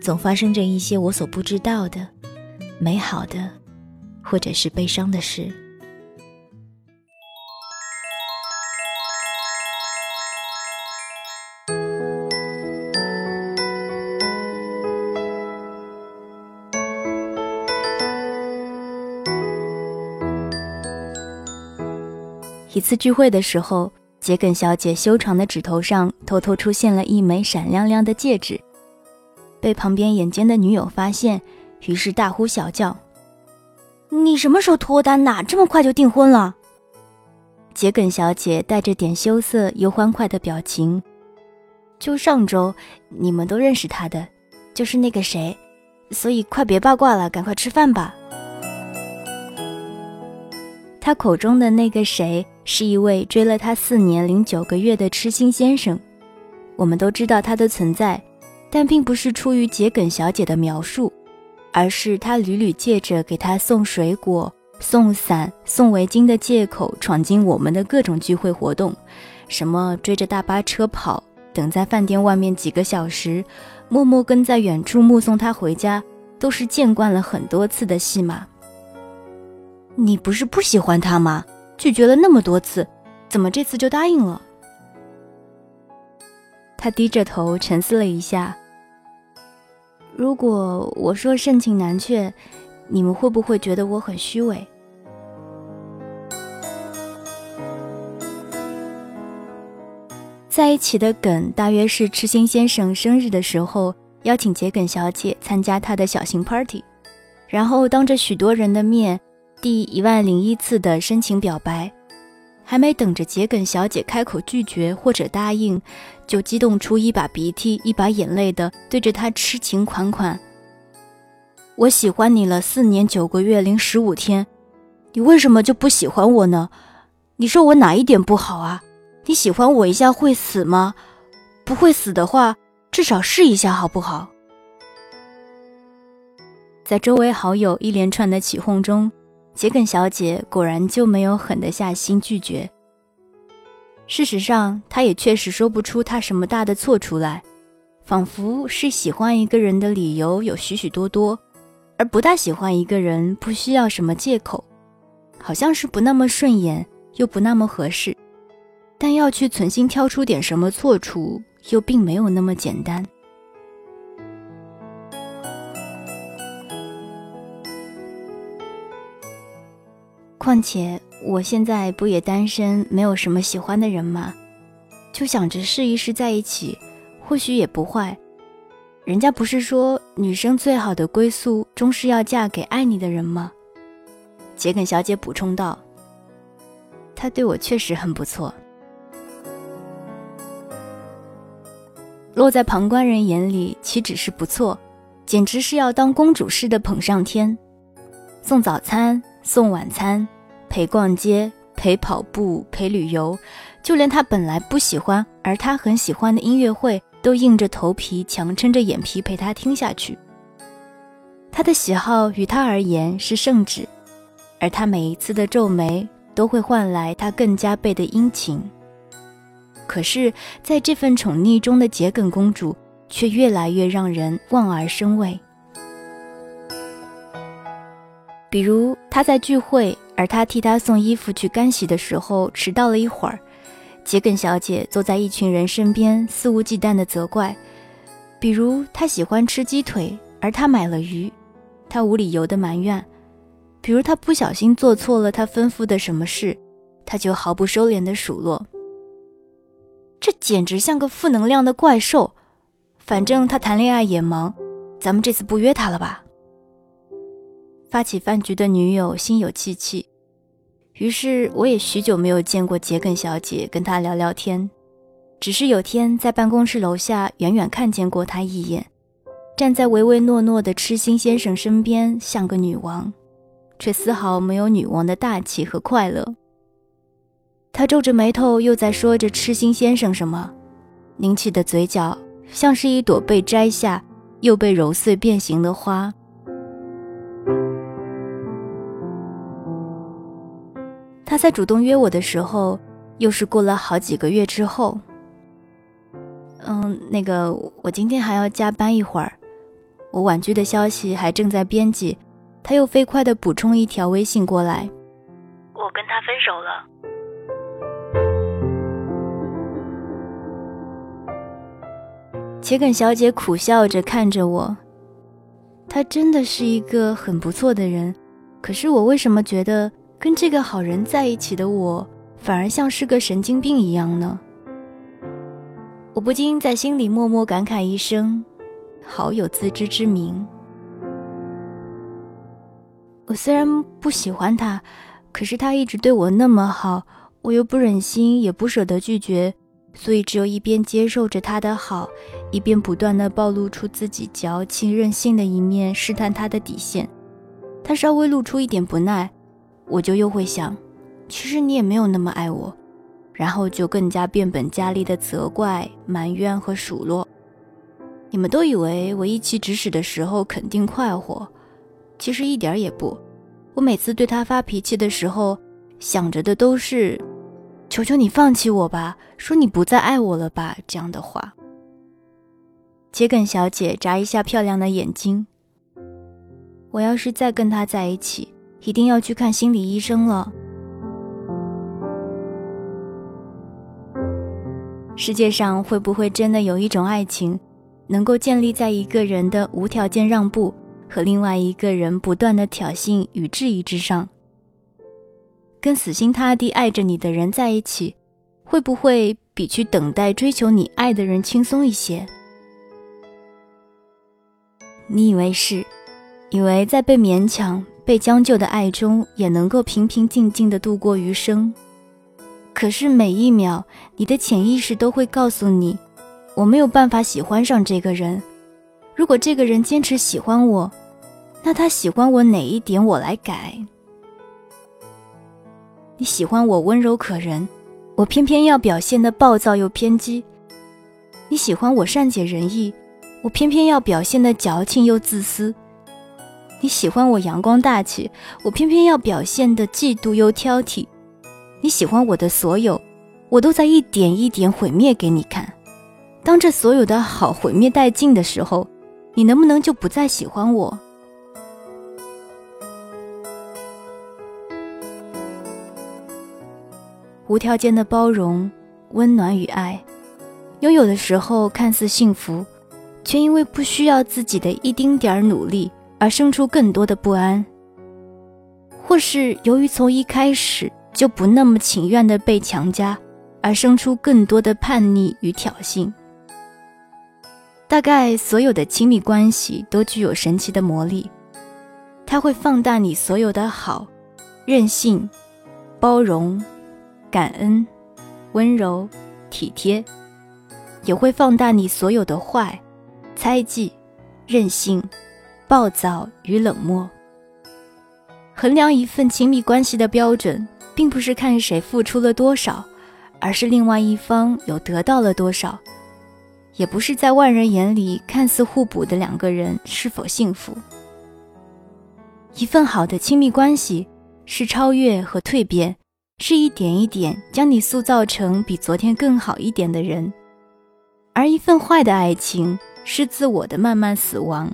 总发生着一些我所不知道的美好的，或者是悲伤的事。一次聚会的时候，桔梗小姐修长的指头上偷偷出现了一枚闪亮亮的戒指。被旁边眼尖的女友发现，于是大呼小叫：“你什么时候脱单的？这么快就订婚了？”桔梗小姐带着点羞涩又欢快的表情：“就上周，你们都认识他的，就是那个谁，所以快别八卦了，赶快吃饭吧。”他口中的那个谁，是一位追了他四年零九个月的痴心先生，我们都知道他的存在。但并不是出于桔梗小姐的描述，而是她屡屡借着给她送水果、送伞、送围巾的借口，闯进我们的各种聚会活动，什么追着大巴车跑，等在饭店外面几个小时，默默跟在远处目送他回家，都是见惯了很多次的戏码。你不是不喜欢他吗？拒绝了那么多次，怎么这次就答应了？他低着头沉思了一下。如果我说盛情难却，你们会不会觉得我很虚伪？在一起的梗大约是痴心先生生日的时候，邀请桔梗小姐参加他的小型 party，然后当着许多人的面，第一万零一次的深情表白。还没等着桔梗小姐开口拒绝或者答应，就激动出一把鼻涕一把眼泪的对着他痴情款款：“我喜欢你了四年九个月零十五天，你为什么就不喜欢我呢？你说我哪一点不好啊？你喜欢我一下会死吗？不会死的话，至少试一下好不好？”在周围好友一连串的起哄中。桔梗小姐果然就没有狠得下心拒绝。事实上，她也确实说不出她什么大的错出来，仿佛是喜欢一个人的理由有许许多多，而不大喜欢一个人不需要什么借口，好像是不那么顺眼又不那么合适，但要去存心挑出点什么错处，又并没有那么简单。况且我现在不也单身，没有什么喜欢的人吗？就想着试一试在一起，或许也不坏。人家不是说女生最好的归宿终是要嫁给爱你的人吗？桔梗小姐补充道：“他对我确实很不错。”落在旁观人眼里，岂止是不错，简直是要当公主似的捧上天，送早餐，送晚餐。陪逛街，陪跑步，陪旅游，就连他本来不喜欢而他很喜欢的音乐会，都硬着头皮强撑着眼皮陪他听下去。他的喜好与他而言是圣旨，而他每一次的皱眉都会换来他更加倍的殷勤。可是，在这份宠溺中的桔梗公主却越来越让人望而生畏。比如，他在聚会。而他替他送衣服去干洗的时候迟到了一会儿，桔梗小姐坐在一群人身边肆无忌惮地责怪，比如他喜欢吃鸡腿，而他买了鱼，他无理由的埋怨，比如他不小心做错了他吩咐的什么事，他就毫不收敛的数落。这简直像个负能量的怪兽。反正他谈恋爱也忙，咱们这次不约他了吧？发起饭局的女友心有戚戚，于是我也许久没有见过桔梗小姐，跟她聊聊天。只是有天在办公室楼下远远看见过她一眼，站在唯唯诺诺的痴心先生身边，像个女王，却丝毫没有女王的大气和快乐。她皱着眉头，又在说着痴心先生什么，拧起的嘴角。像是一朵被摘下又被揉碎变形的花。他在主动约我的时候，又是过了好几个月之后。嗯，那个，我今天还要加班一会儿，我婉拒的消息还正在编辑，他又飞快的补充一条微信过来：“我跟他分手了。”桔梗小姐苦笑着看着我，他真的是一个很不错的人，可是我为什么觉得跟这个好人在一起的我，反而像是个神经病一样呢？我不禁在心里默默感慨一声：好有自知之明。我虽然不喜欢他，可是他一直对我那么好，我又不忍心也不舍得拒绝。所以，只有一边接受着他的好，一边不断的暴露出自己矫情任性的一面，试探他的底线。他稍微露出一点不耐，我就又会想，其实你也没有那么爱我，然后就更加变本加厉的责怪、埋怨和数落。你们都以为我一气指使的时候肯定快活，其实一点也不。我每次对他发脾气的时候，想着的都是。求求你放弃我吧，说你不再爱我了吧，这样的话。桔梗小姐眨一下漂亮的眼睛。我要是再跟他在一起，一定要去看心理医生了。世界上会不会真的有一种爱情，能够建立在一个人的无条件让步和另外一个人不断的挑衅与质疑之上？跟死心塌地爱着你的人在一起，会不会比去等待追求你爱的人轻松一些？你以为是，以为在被勉强、被将就的爱中也能够平平静静的度过余生。可是每一秒，你的潜意识都会告诉你，我没有办法喜欢上这个人。如果这个人坚持喜欢我，那他喜欢我哪一点，我来改。你喜欢我温柔可人，我偏偏要表现的暴躁又偏激；你喜欢我善解人意，我偏偏要表现的矫情又自私；你喜欢我阳光大气，我偏偏要表现的嫉妒又挑剔；你喜欢我的所有，我都在一点一点毁灭给你看。当这所有的好毁灭殆尽的时候，你能不能就不再喜欢我？无条件的包容、温暖与爱，拥有的时候看似幸福，却因为不需要自己的一丁点儿努力而生出更多的不安；或是由于从一开始就不那么情愿的被强加，而生出更多的叛逆与挑衅。大概所有的亲密关系都具有神奇的魔力，它会放大你所有的好、任性、包容。感恩、温柔、体贴，也会放大你所有的坏、猜忌、任性、暴躁与冷漠。衡量一份亲密关系的标准，并不是看谁付出了多少，而是另外一方有得到了多少；也不是在外人眼里看似互补的两个人是否幸福。一份好的亲密关系，是超越和蜕变。是一点一点将你塑造成比昨天更好一点的人，而一份坏的爱情是自我的慢慢死亡，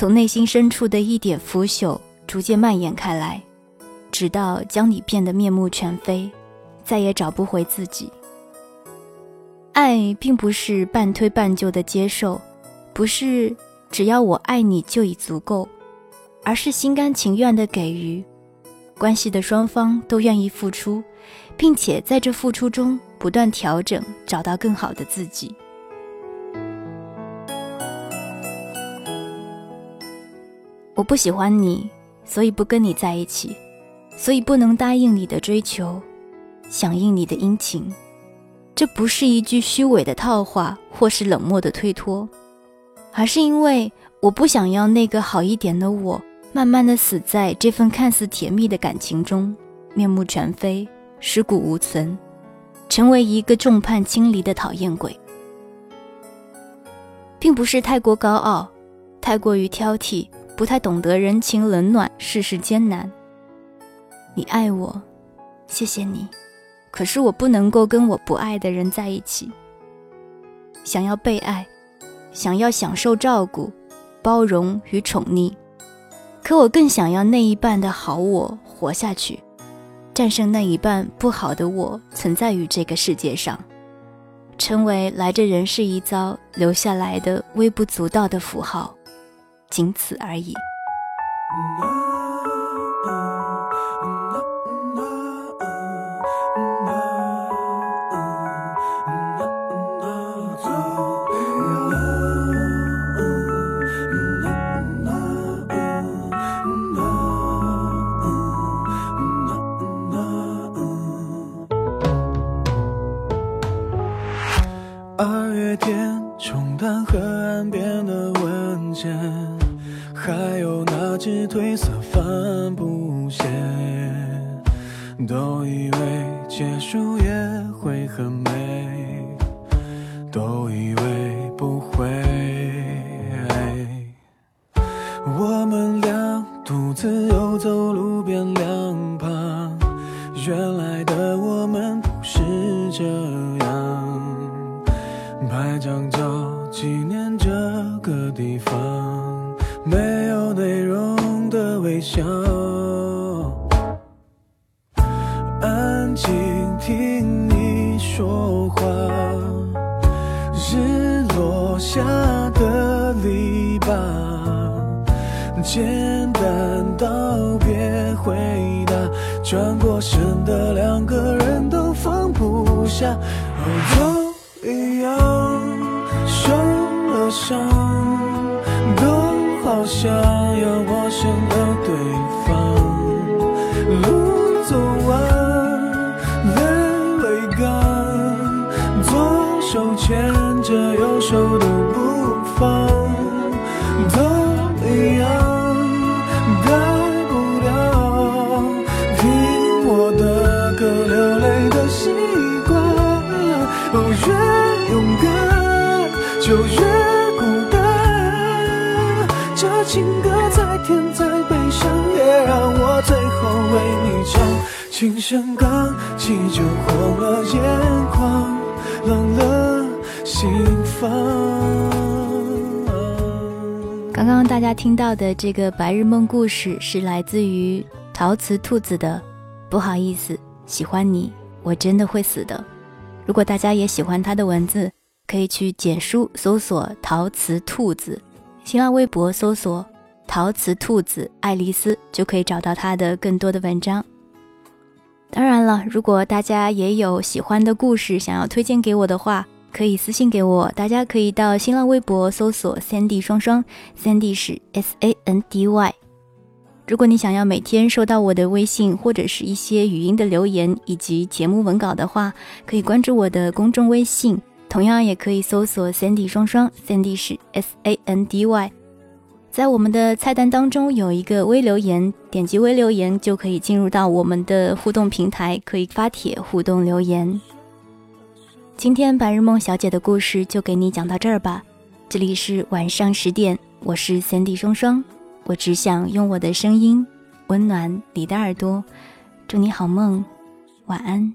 从内心深处的一点腐朽逐渐蔓延开来，直到将你变得面目全非，再也找不回自己。爱并不是半推半就的接受，不是只要我爱你就已足够，而是心甘情愿的给予。关系的双方都愿意付出，并且在这付出中不断调整，找到更好的自己。我不喜欢你，所以不跟你在一起，所以不能答应你的追求，响应你的殷勤。这不是一句虚伪的套话，或是冷漠的推脱，而是因为我不想要那个好一点的我，慢慢的死在这份看似甜蜜的感情中，面目全非，尸骨无存，成为一个众叛亲离的讨厌鬼。并不是太过高傲，太过于挑剔。不太懂得人情冷暖，世事艰难。你爱我，谢谢你。可是我不能够跟我不爱的人在一起。想要被爱，想要享受照顾、包容与宠溺，可我更想要那一半的好我活下去，战胜那一半不好的我存在于这个世界上，成为来这人世一遭留下来的微不足道的符号。仅此而已。们俩独自游走路边两旁，原来的我们不是这样，拍张照下，哦，都一样受了伤。都好像天再悲伤，也让我最后为你唱。琴声刚起就红了眼眶，冷了心房。刚刚大家听到的这个白日梦故事是来自于陶瓷兔子的。不好意思，喜欢你，我真的会死的。如果大家也喜欢他的文字，可以去简书搜索陶瓷兔子。新浪微博搜索“陶瓷兔子爱丽丝”就可以找到他的更多的文章。当然了，如果大家也有喜欢的故事想要推荐给我的话，可以私信给我。大家可以到新浪微博搜索 “Sandy 双双 ”，Sandy 是 S A N D Y。如果你想要每天收到我的微信或者是一些语音的留言以及节目文稿的话，可以关注我的公众微信。同样也可以搜索 Sandy 双双，Sandy 是 S A N D Y，在我们的菜单当中有一个微留言，点击微留言就可以进入到我们的互动平台，可以发帖互动留言。今天白日梦小姐的故事就给你讲到这儿吧。这里是晚上十点，我是 Sandy 双双，我只想用我的声音温暖你的耳朵，祝你好梦，晚安。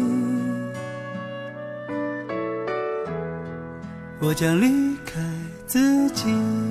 我将离开自己。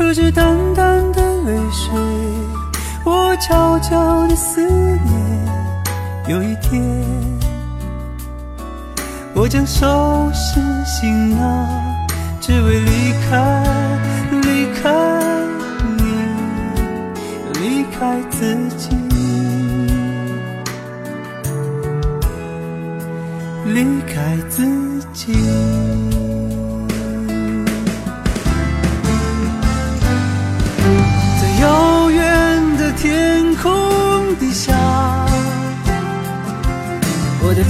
和着淡淡的泪水，我悄悄的思念。有一天，我将收拾行囊，只为离开，离开你，离开自己。离开自己，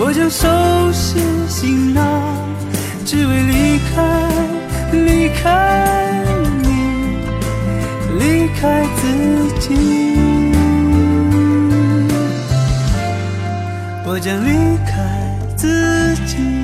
我将收拾行囊，只为离开，离开你，离开自己。我将离开自己。